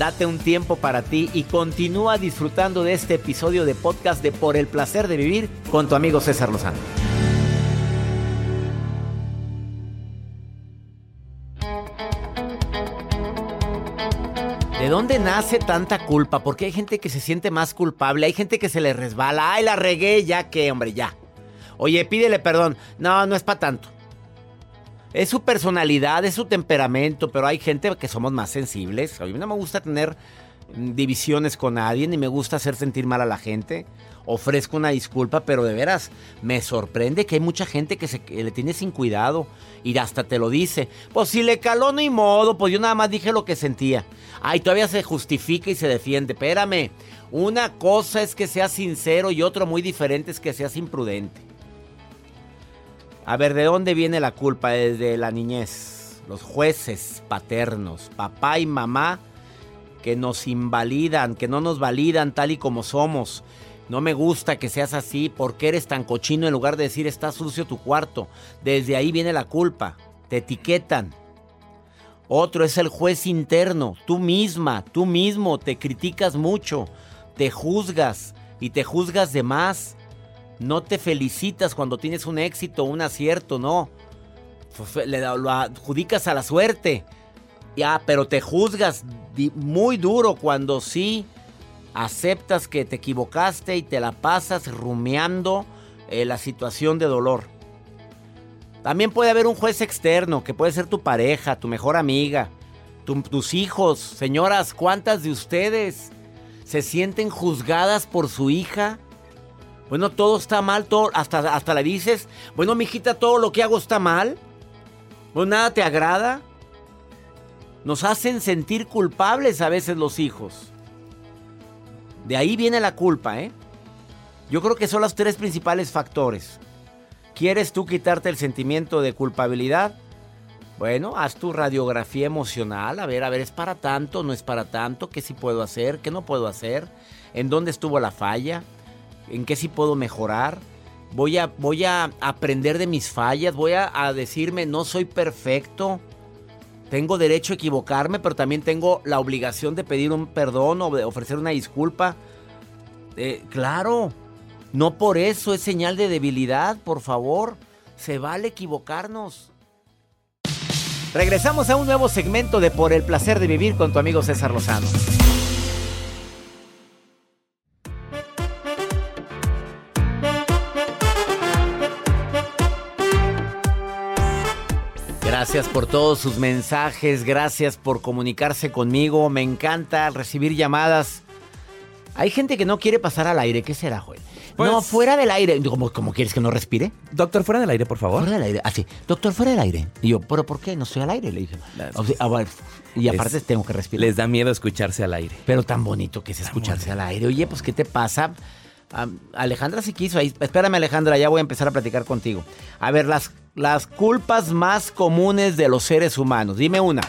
Date un tiempo para ti y continúa disfrutando de este episodio de podcast de Por el placer de vivir con tu amigo César Lozano. ¿De dónde nace tanta culpa? Porque hay gente que se siente más culpable, hay gente que se le resbala. Ay, la regué, ya que, hombre, ya. Oye, pídele perdón. No, no es para tanto. Es su personalidad, es su temperamento, pero hay gente que somos más sensibles. A mí no me gusta tener divisiones con nadie, ni me gusta hacer sentir mal a la gente. Ofrezco una disculpa, pero de veras me sorprende que hay mucha gente que, se, le tiene sin cuidado y hasta te lo dice. Pues si le caló, ni modo, pues yo nada más dije lo que sentía. Ay, todavía se justifica y se defiende. Espérame, una cosa es que seas sincero y otro muy diferente es que seas imprudente. A ver, ¿de dónde viene la culpa? Desde la niñez. Los jueces paternos, papá y mamá, que nos invalidan, que no nos validan tal y como somos. No me gusta que seas así, porque eres tan cochino en lugar de decir está sucio tu cuarto? Desde ahí viene la culpa. Te etiquetan. Otro es el juez interno. Tú misma, tú mismo te criticas mucho, te juzgas y te juzgas de más. No te felicitas cuando tienes un éxito, un acierto, no. Le lo adjudicas a la suerte. Ya, pero te juzgas muy duro cuando sí aceptas que te equivocaste y te la pasas rumiando eh, la situación de dolor. También puede haber un juez externo, que puede ser tu pareja, tu mejor amiga, tus hijos. Señoras, ¿cuántas de ustedes se sienten juzgadas por su hija? Bueno, todo está mal, todo, hasta, hasta le dices, bueno, mijita, todo lo que hago está mal. Bueno, nada te agrada. Nos hacen sentir culpables a veces los hijos. De ahí viene la culpa, ¿eh? Yo creo que son los tres principales factores. ¿Quieres tú quitarte el sentimiento de culpabilidad? Bueno, haz tu radiografía emocional, a ver, a ver, ¿es para tanto? ¿No es para tanto? ¿Qué sí puedo hacer? ¿Qué no puedo hacer? ¿En dónde estuvo la falla? ¿En qué sí puedo mejorar? Voy a, voy a aprender de mis fallas, voy a, decirme, no soy perfecto. Tengo derecho a equivocarme, pero también tengo la obligación de pedir un perdón o de ofrecer una disculpa. Eh, claro, no por eso es señal de debilidad, por favor. Se vale equivocarnos. Regresamos a un nuevo segmento de Por el placer de vivir con tu amigo César Lozano. Gracias por todos sus mensajes, gracias por comunicarse conmigo, me encanta recibir llamadas. Hay gente que no quiere pasar al aire, ¿qué será, Joel? Pues- no, fuera del aire. ¿Cómo, cómo quieres que no respire? Doctor, fuera del aire, por favor. Fuera del aire. Así, doctor, fuera del aire. Y yo, ¿pero por qué? No estoy al aire, le dije. O sea, a ver, y aparte Les- tengo que respirar. Les da miedo escucharse al aire. Pero tan bonito que es escucharse al aire. Oye, pues, ¿qué te pasa? Alejandra sí quiso. Ahí, espérame, Alejandra, ya voy a empezar a platicar contigo. A ver, las, las culpas más comunes de los seres humanos. Dime una.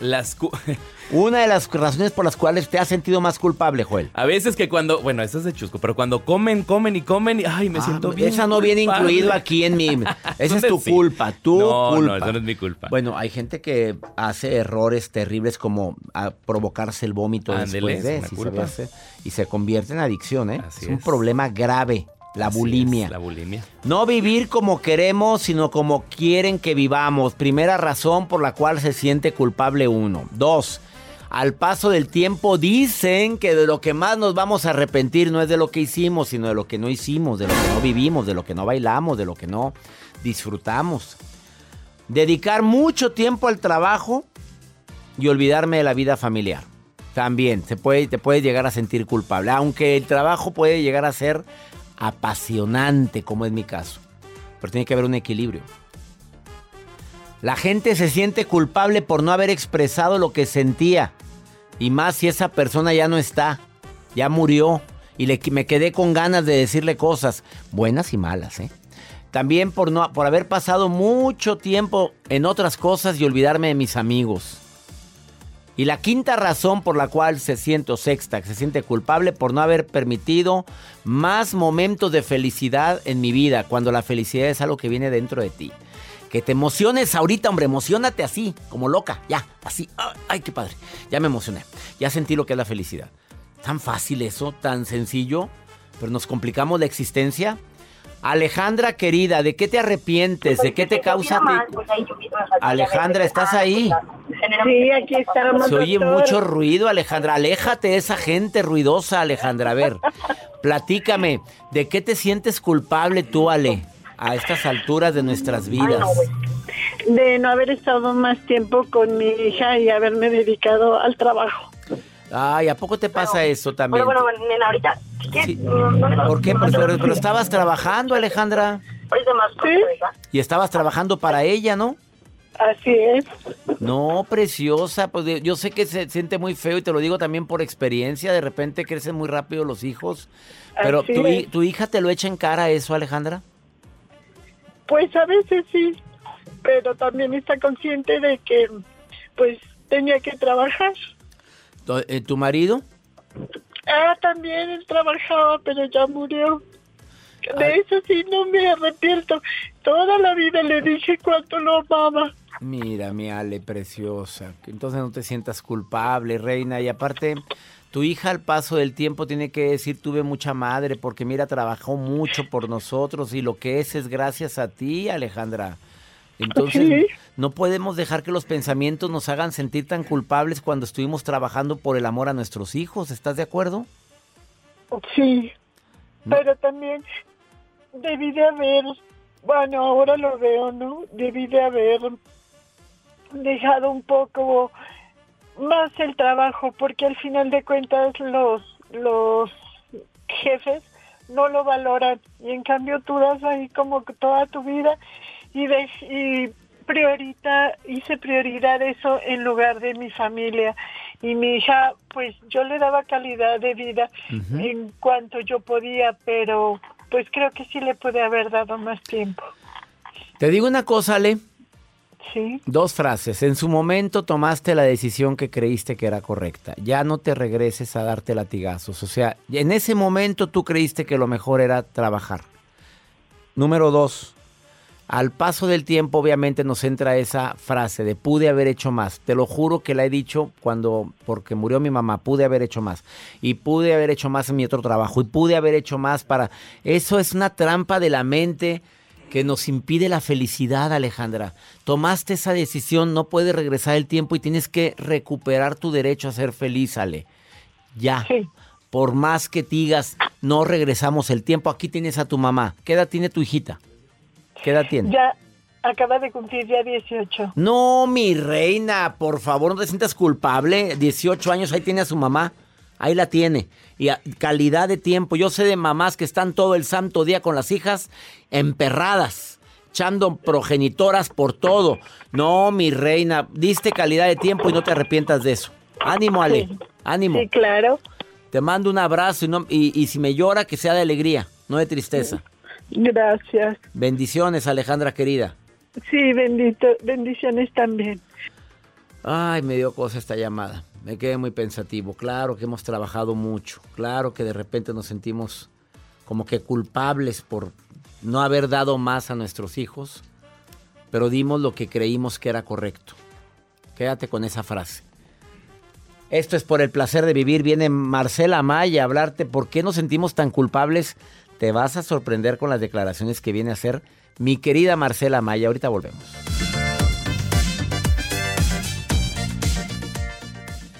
Las Una de las razones por las cuales te has sentido más culpable, Joel. A veces que cuando, bueno, eso es de chusco, pero cuando comen, comen y comen y ay, me Ah, siento bien. Esa no viene incluido aquí en mi. Esa es ¿Dónde tu sí? culpa, tu no, culpa. No, eso no es mi culpa. Bueno, hay gente que hace errores terribles como a provocarse el vómito después de si culpa. hacer, y se convierte en adicción, ¿eh? Así es un problema grave, la Así bulimia. es, la bulimia. No vivir como queremos, sino como quieren que vivamos. Primera razón por la cual se siente culpable uno. Dos, al paso del tiempo dicen que de lo que más nos vamos a arrepentir no es de lo que hicimos, sino de lo que no hicimos, de lo que no vivimos, de lo que no bailamos, de lo que no disfrutamos. Dedicar mucho tiempo al trabajo y olvidarme de la vida familiar. También se puede, te puedes llegar a sentir culpable, aunque el trabajo puede llegar a ser apasionante, como es mi caso. Pero tiene que haber un equilibrio. La gente se siente culpable por no haber expresado lo que sentía. Y más si esa persona ya no está, ya murió. Y le, me quedé con ganas de decirle cosas, buenas y malas, ¿eh? También por, no, por haber pasado mucho tiempo en otras cosas y olvidarme de mis amigos. Y la quinta razón por la cual se siente, o sexta, que se siente culpable por no haber permitido más momentos de felicidad en mi vida, cuando la felicidad es algo que viene dentro de ti. Que te emociones ahorita, hombre, emocionate así, como loca, ya, así. Ay, qué padre. Ya me emocioné. Ya sentí lo que es la felicidad. Tan fácil eso, tan sencillo, pero nos complicamos la existencia. Alejandra querida, ¿de qué te arrepientes? ¿De qué te causa? Alejandra, ¿estás ahí? Sí, aquí estamos. Se oye mucho ruido, Alejandra. Aléjate de esa gente ruidosa, Alejandra. A ver, platícame, ¿de qué te sientes culpable tú, Ale, a estas alturas de nuestras vidas? De no haber estado más tiempo con mi hija y haberme dedicado al trabajo. Ay, ¿a poco te pasa eso también? Bueno, bueno, nena, ahorita. Sí. ¿Por qué? Pues, pero, pero estabas trabajando, Alejandra. ¿Sí? Y estabas trabajando para ella, ¿no? Así es. No, preciosa, pues yo sé que se siente muy feo y te lo digo también por experiencia, de repente crecen muy rápido los hijos, pero tu, tu hija te lo echa en cara eso, Alejandra. Pues a veces sí, pero también está consciente de que, pues, tenía que trabajar. Tu, eh, ¿tu marido? Ah, también él trabajaba, pero ya murió. De eso sí no me arrepiento. Toda la vida le dije cuánto lo amaba. Mira, mi Ale, preciosa. Entonces no te sientas culpable, reina. Y aparte, tu hija al paso del tiempo tiene que decir, tuve mucha madre, porque mira, trabajó mucho por nosotros y lo que es es gracias a ti, Alejandra. Entonces, Sí. no podemos dejar que los pensamientos nos hagan sentir tan culpables cuando estuvimos trabajando por el amor a nuestros hijos. ¿Estás de acuerdo? Sí, pero también debí de haber, bueno, ahora lo veo, ¿no? Debí de haber dejado un poco más el trabajo, porque al final de cuentas los, los jefes no lo valoran y en cambio tú das ahí como toda tu vida y, de, y priorita, hice prioridad eso en lugar de mi familia y mi hija pues yo le daba calidad de vida en cuanto yo podía pero pues creo que sí le pude haber dado más tiempo Te digo una cosa, Ale. sí Dos frases. En su momento tomaste la decisión que creíste que era correcta. Ya no te regreses a darte latigazos. O sea, en ese momento tú creíste que lo mejor era trabajar. Número dos. Al paso del tiempo, obviamente, nos entra esa frase de pude haber hecho más. Te lo juro que la he dicho cuando, porque murió mi mamá, pude haber hecho más. Y pude haber hecho más en mi otro trabajo. Y pude haber hecho más para... Eso es una trampa de la mente que nos impide la felicidad, Alejandra. Tomaste esa decisión, no puedes regresar el tiempo y tienes que recuperar tu derecho a ser feliz, Ale. Ya. Por más que digas, no regresamos el tiempo, aquí tienes a tu mamá. ¿Qué edad tiene tu hijita? ¿Qué edad tiene? ya acaba de cumplir ya 18 No, mi reina, por favor, no te sientas culpable. 18 años, ahí tiene a su mamá. Ahí la tiene. Y a- calidad de tiempo. Yo sé de mamás que están todo el santo día con las hijas emperradas, echando progenitoras por todo. No, mi reina, diste calidad de tiempo y no te arrepientas de eso. Ánimo, Ale. Ánimo. sí claro Te mando un abrazo y, no- y- y si me llora, que sea de alegría, no de tristeza. Gracias Bendiciones, Alejandra querida. sí bendito bendiciones también Ay, me dio cosa esta llamada. Me quedé muy pensativo. Claro que hemos trabajado mucho. Claro que de repente nos sentimos como que culpables por no haber dado más a nuestros hijos, pero dimos lo que creímos que era correcto. Quédate con esa frase. Esto es por el placer de vivir. Viene Marcela Maya a hablarte por qué nos sentimos tan culpables. Te vas a sorprender con las declaraciones que viene a hacer mi querida Marcela Maya. Ahorita volvemos.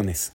opciones.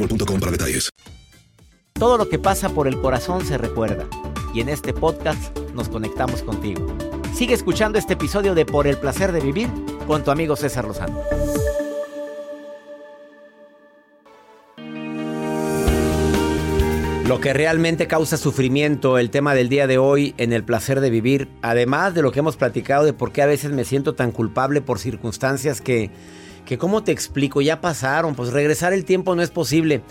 boostmobile.com para detalles. Todo lo que pasa por el corazón se recuerda. Y en este podcast nos conectamos contigo. Sigue escuchando este episodio de Por el placer de vivir con tu amigo César Lozano. Lo que realmente causa sufrimiento, el tema del día de hoy en el placer de vivir, además de lo que hemos platicado de por qué a veces me siento tan culpable por circunstancias que, que ¿cómo te explico? Ya pasaron, pues regresar el tiempo no es posible.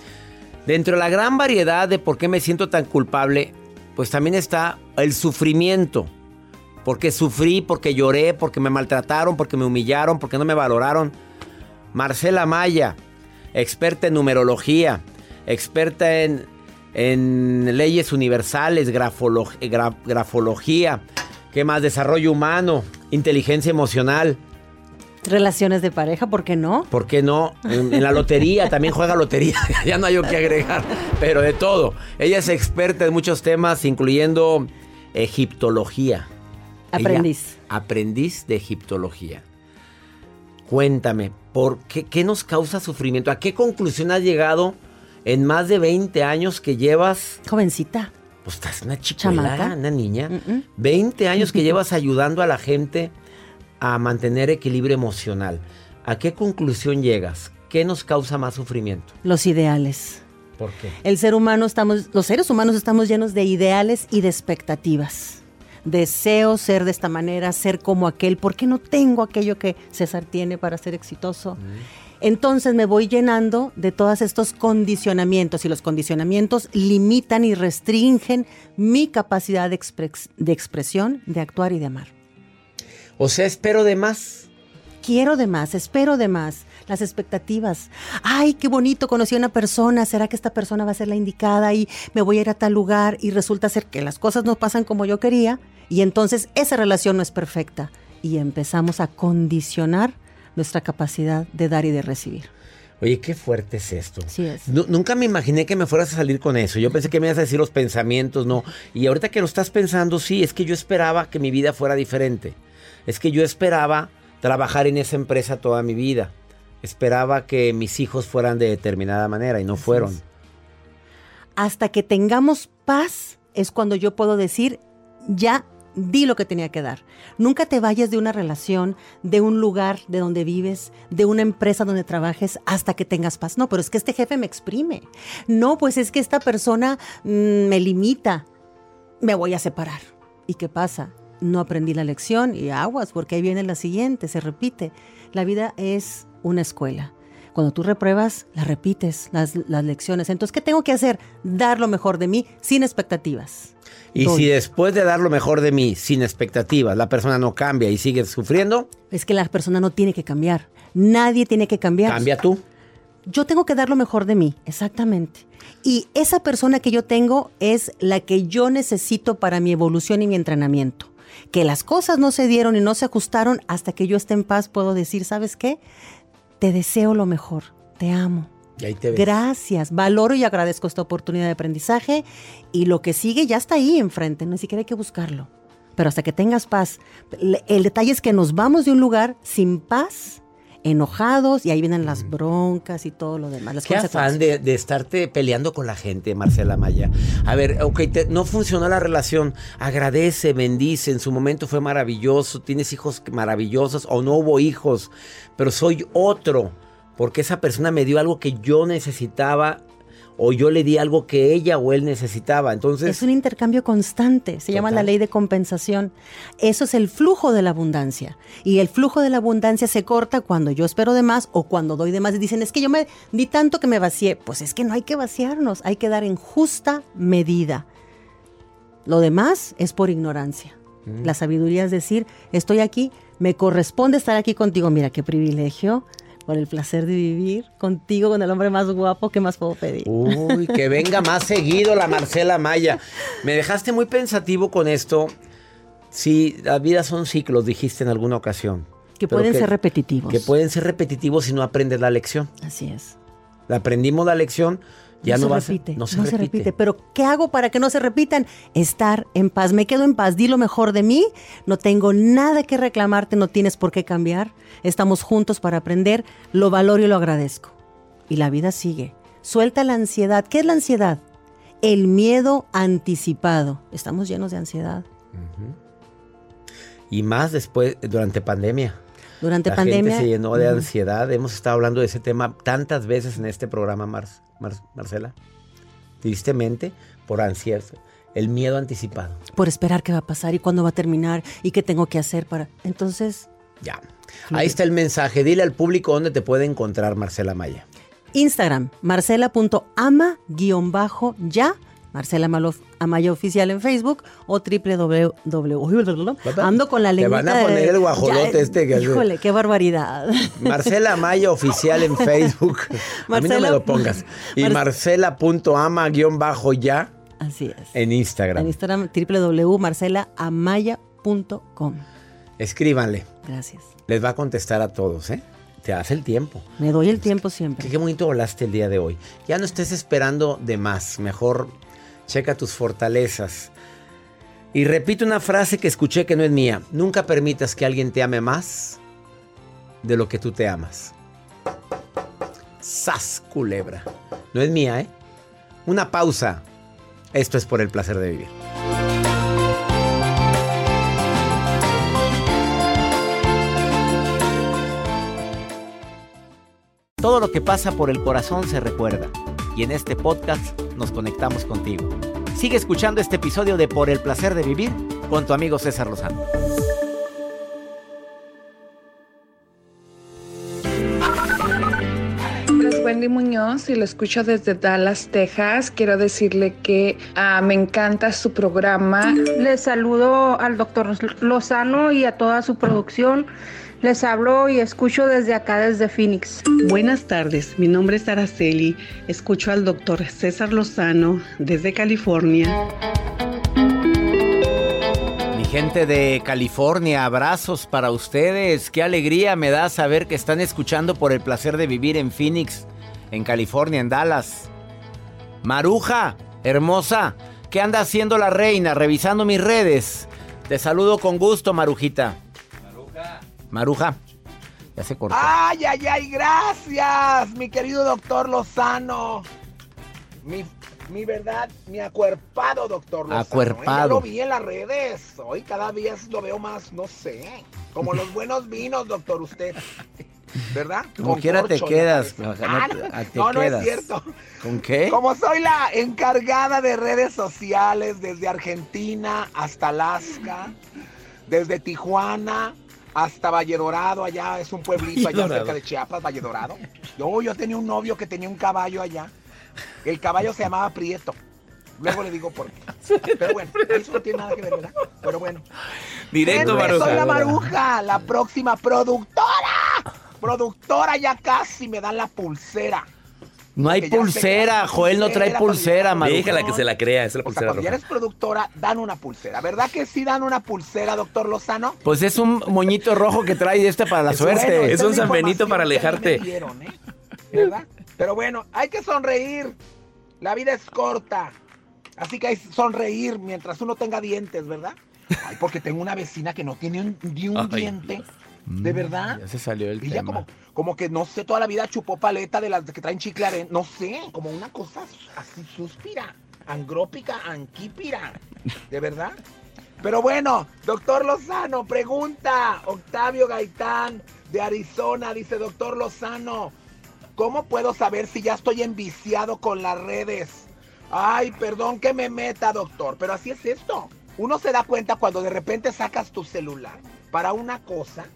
Dentro de la gran variedad de por qué me siento tan culpable, pues también está el sufrimiento. Porque sufrí, porque lloré, porque me maltrataron, porque me humillaron, porque no me valoraron. Marcela Maya, experta en numerología, experta en en leyes universales, grafología, ¿qué más? Desarrollo humano, inteligencia emocional. Relaciones de pareja, ¿por qué no? ¿Por qué no? En, la lotería, también juega lotería, ya no hay que agregar, pero de todo. Ella es experta en muchos temas, incluyendo egiptología. Aprendiz. aprendiz de egiptología. Cuéntame, ¿por qué, qué nos causa sufrimiento? ¿A qué conclusión has llegado? en más de 20 años que llevas. Jovencita. Pues estás una chica, una niña. 20 años que llevas ayudando a la gente a mantener equilibrio emocional. ¿A qué conclusión llegas? ¿Qué nos causa más sufrimiento? Los ideales. ¿Por qué? El ser humano estamos, los seres humanos estamos llenos de ideales y de expectativas. Deseo ser de esta manera, ser como aquel. ¿Por qué no tengo aquello que César tiene para ser exitoso? Entonces me voy llenando de todos estos condicionamientos y los condicionamientos limitan y restringen mi capacidad de, expresión, de actuar y de amar. O sea, espero de más. Quiero de más, espero de más. Las expectativas. Ay, qué bonito, conocí a una persona. ¿Será que esta persona va a ser la indicada y me voy a ir a tal lugar? Y resulta ser que las cosas no pasan como yo quería. Y entonces esa relación no es perfecta. Y empezamos a condicionar nuestra capacidad de dar y de recibir. Oye, qué fuerte es esto. Sí es. nunca me imaginé que me fueras a salir con eso. Yo pensé que me ibas a decir los pensamientos, no. Y ahorita que lo estás pensando, sí, es que yo esperaba que mi vida fuera diferente. Es que yo esperaba trabajar en esa empresa toda mi vida. Esperaba que mis hijos fueran de determinada manera y no fueron. Hasta que tengamos paz es cuando yo puedo decir, ya di lo que tenía que dar. Nunca te vayas de una relación, de un lugar de donde vives, de una empresa donde trabajes hasta que tengas paz. No, pero es que este jefe me exprime. No, pues es que esta persona mm, me limita. Me voy a separar. ¿Y qué pasa? No aprendí la lección y aguas, porque ahí viene la siguiente, se repite. La vida es una escuela. Cuando tú repruebas, la repites, las, las lecciones. Entonces, ¿qué tengo que hacer? Dar lo mejor de mí sin expectativas. Y si después de dar lo mejor de mí, sin expectativas, la persona no cambia y sigue sufriendo. Es que la persona no tiene que cambiar. Nadie tiene que cambiar. Cambia tú. Yo tengo que dar lo mejor de mí, exactamente. Y esa persona que yo tengo es la que yo necesito para mi evolución y mi entrenamiento. Que las cosas no se dieron y no se ajustaron hasta que yo esté en paz, puedo decir, ¿sabes qué? te deseo lo mejor, te amo. Y ahí te ves. Gracias, valoro y agradezco esta oportunidad de aprendizaje y lo que sigue ya está ahí enfrente, no ni siquiera hay que buscarlo. Pero hasta que tengas paz, el detalle es que nos vamos de un lugar sin paz, enojados y ahí vienen las broncas y todo lo demás. Las Qué afán de, de estarte peleando con la gente, Marcela Maya. A ver, ok, te- no funcionó la relación. Agradece, bendice. En su momento fue maravilloso. Tienes hijos maravillosos o no hubo hijos. Pero soy otro. Porque esa persona me dio algo que yo necesitaba. O yo le di algo que ella o él necesitaba. Entonces. Es un intercambio constante, se llama la ley de compensación. Eso es el flujo de la abundancia. Y el flujo de la abundancia se corta cuando yo espero de más o cuando doy de más y dicen, es que yo me di tanto que me vacié. Pues es que no hay que vaciarnos, hay que dar en justa medida. Lo demás es por ignorancia. Mm. La sabiduría es decir, estoy aquí, me corresponde estar aquí contigo. Mira qué privilegio, por el placer de vivir contigo, con el hombre más guapo, ¿qué más puedo pedir? Uy, que venga más seguido la Marcela Maya. Me dejaste muy pensativo con esto. Sí, la vida son ciclos, dijiste en alguna ocasión. Que pueden ser repetitivos. Que pueden ser repetitivos si no aprendes la lección. Así es. La aprendimos la lección, ya no, se va repite, a no se repite. Pero ¿qué hago para que no se repitan? Estar en paz. Me quedo en paz. Di lo mejor de mí. No tengo nada que reclamarte. No tienes por qué cambiar. Estamos juntos para aprender. Lo valoro y lo agradezco. Y la vida sigue. Suelta la ansiedad. ¿Qué es la ansiedad? El miedo anticipado. Estamos llenos de ansiedad. Y más después, durante pandemia. Durante la pandemia. gente se llenó de ansiedad. Hemos estado hablando de ese tema tantas veces en este programa, Mar- Mar- Marcela. Tristemente, por ansiedad. El miedo anticipado. Por esperar qué va a pasar y cuándo va a terminar y qué tengo que hacer para. Entonces, Ya. Ahí está el mensaje. Dile al público dónde te puede encontrar Marcela Maya. Instagram, marcela.ama-ya, Marcela Amaya Oficial en Facebook o www. Ando con la Te lengua. van a poner el guajolote este que. Híjole, qué barbaridad. Marcela Maya Oficial en Facebook. A mí no me Marcela- lo pongas. Y Mar- marcela.ama-ya Así es. en Instagram. En Instagram, www.marcelaamaya.com. Escríbanle. Gracias. Les va a contestar a todos, ¿eh? Te hace el tiempo. Me doy el tiempo siempre. Qué, qué bonito volaste el día de hoy. Ya no estés esperando de más. Mejor checa tus fortalezas. Y repito una frase que escuché que no es mía. Nunca permitas que alguien te ame más de lo que tú te amas. Sas, culebra. No es mía, ¿eh? Una pausa. Esto es por el placer de vivir. Todo lo que pasa por el corazón se recuerda. Y en este podcast nos conectamos contigo. Sigue escuchando este episodio de Por el placer de vivir con tu amigo César Lozano. nombre es Wendy Muñoz y lo escucho desde Dallas, Texas. Quiero decirle que ah, me encanta su programa. Les saludo al doctor Lozano y a toda su producción. Les hablo y escucho desde acá, desde Phoenix. Buenas tardes, mi nombre es Araceli. Escucho al doctor César Lozano desde California. Mi gente de California, abrazos para ustedes. Qué alegría me da saber que están escuchando por el placer de vivir en Phoenix, en California, en Dallas. Maruja, hermosa, ¿qué anda haciendo la reina? Revisando mis redes. Te saludo con gusto, Marujita. Maruja. Ya se cortó. Ay, ay, ay, gracias, mi querido doctor Lozano. Mi, mi verdad, mi acuerpado doctor Lozano. ¿eh? Acuerpado. Ya lo vi en las redes. Hoy cada día lo veo más, no sé, como los buenos vinos, doctor, usted. ¿Verdad? Como Con quiera te corcho quedas. cabeza. No, Ah, ah, te no, no quedas. es cierto. ¿Con qué? Como soy la encargada de redes sociales desde Argentina hasta Alaska, desde Tijuana hasta Valle Dorado, allá es un pueblito allá Dorado. cerca de Chiapas, Valle Dorado. Yo, yo tenía un novio que tenía un caballo allá. El caballo se llamaba Prieto. Luego le digo por qué. Pero bueno, eso no tiene nada que ver, ¿verdad? Pero bueno. Directo, Maruja. Soy la Maruja, la próxima productora. Productora, ya casi me dan la pulsera. No hay pulsera, Joel no trae pulsera, pulsera, Maruja. Déjala que se la crea, es la O sea, pulsera cuando ya roja. eres productora, dan una pulsera. ¿Verdad que sí dan una pulsera, doctor Lozano? Pues es un moñito rojo que trae este para la Es suerte. Bueno, Es un San la Benito información para alejarte. dieron, ¿eh? ¿Verdad? Pero bueno, hay que sonreír. La vida es corta. Así que hay que sonreír mientras uno tenga dientes, ¿verdad? Ay, porque tengo una vecina que no tiene un, ni un Ay. diente. ¿De verdad? Mm, Ya se salió el Ella tema. como, como que no sé, toda la vida chupó paleta de las que traen chicle aren- No sé, como una cosa así suspira. Angrópica, anquípira. ¿De verdad? Pero bueno, doctor Lozano, pregunta. Octavio Gaitán de Arizona dice, doctor Lozano, ¿cómo puedo saber si ya estoy enviciado con las redes? Ay, perdón que me meta, doctor, pero así es esto. Uno se da cuenta cuando de repente sacas tu celular para una cosa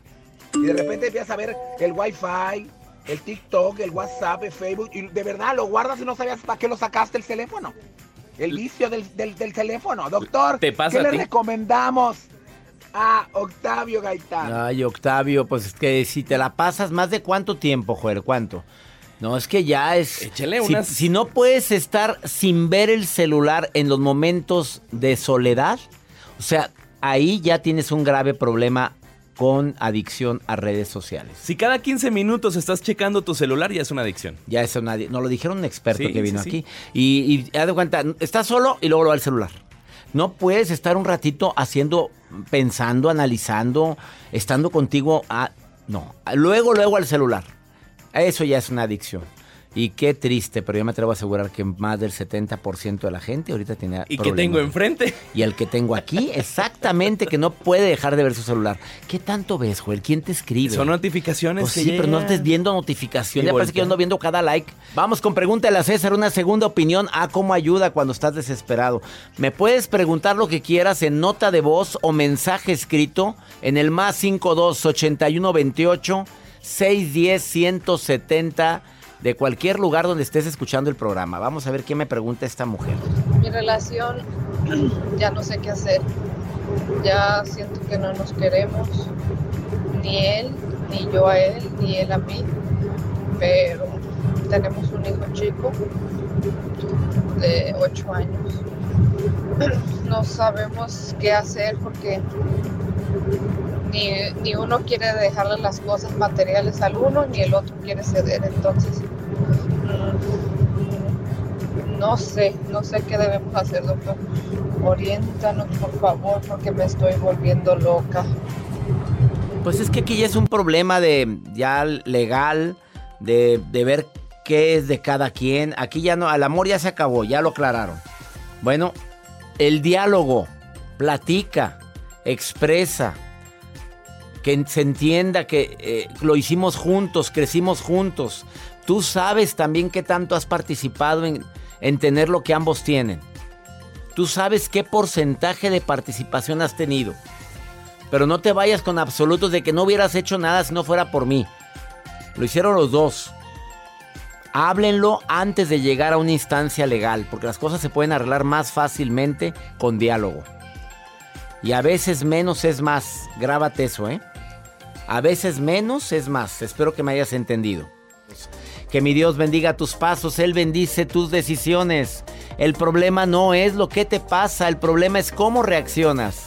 y de repente empiezas a ver el Wi-Fi, el TikTok, el WhatsApp, el Facebook, y de verdad lo guardas y no sabías para qué lo sacaste el teléfono. El vicio del, del- del teléfono. Doctor, ¿Te pasa ¿qué le recomendamos a Octavio Gaitán? Ay, Octavio, pues es que si te la pasas más de cuánto tiempo, Joel, ¿cuánto? No, es que ya es... Échale si, unas- si no puedes estar sin ver el celular en los momentos de soledad, o sea, ahí ya tienes un grave problema con adicción a redes sociales. Si cada 15 minutos estás checando tu celular, ya es una adicción. Ya eso nadie, nos lo dijeron un experto Sí, que vino sí, sí. aquí. Y, y haz de cuenta, estás solo y luego lo va al celular. No puedes estar un ratito haciendo, pensando, analizando, estando contigo. A, no, luego, luego al celular. Eso ya es una adicción. Y qué triste, pero yo me atrevo a asegurar que más del 70% de la gente ahorita tiene ¿Y qué tengo enfrente? Y el que tengo aquí, exactamente, que no puede dejar de ver su celular. ¿Qué tanto ves, Joel? ¿Quién te escribe? Son notificaciones Pues que sí, pero no estés viendo notificaciones. Ya parece que yo ando viendo cada like. Vamos con pregúntale a César una segunda opinión a cómo ayuda cuando estás desesperado. Me puedes preguntar lo que quieras en nota de voz o mensaje escrito en el más 52 81 28 610 170 de cualquier lugar donde estés escuchando el programa. Vamos a ver qué me pregunta esta mujer. Mi relación ya no sé qué hacer. Ya siento que no nos queremos. Ni él, ni yo a él, ni él a mí. Pero tenemos un hijo chico de 8 años. No sabemos qué hacer porque ni, ni uno quiere dejarle las cosas materiales al uno, ni el otro quiere ceder. Entonces, no sé, no sé qué debemos hacer, doctor. Oriéntanos, por favor, porque me estoy volviendo loca. Pues es que aquí ya es un problema de ya legal, de, de ver qué es de cada quien. Aquí ya no, al amor ya se acabó, ya lo aclararon. Bueno, el diálogo, platica, expresa, que se entienda que eh, lo hicimos juntos, crecimos juntos. Tú sabes también qué tanto has participado en, en tener lo que ambos tienen. Tú sabes qué porcentaje de participación has tenido. Pero no te vayas con absolutos de que no hubieras hecho nada si no fuera por mí. Lo hicieron los dos. Háblenlo antes de llegar a una instancia legal, porque las cosas se pueden arreglar más fácilmente con diálogo. Y a veces menos es más. Grábate eso, ¿eh? A veces menos es más. Espero que me hayas entendido. Que mi Dios bendiga tus pasos, Él bendice tus decisiones. El problema no es lo que te pasa, el problema es cómo reaccionas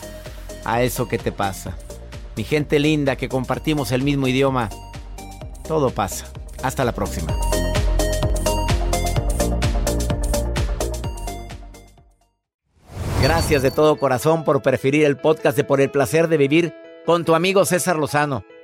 a eso que te pasa. Mi gente linda que compartimos el mismo idioma, todo pasa. Hasta la próxima. Gracias de todo corazón por preferir el podcast de Por el placer de vivir con tu amigo César Lozano.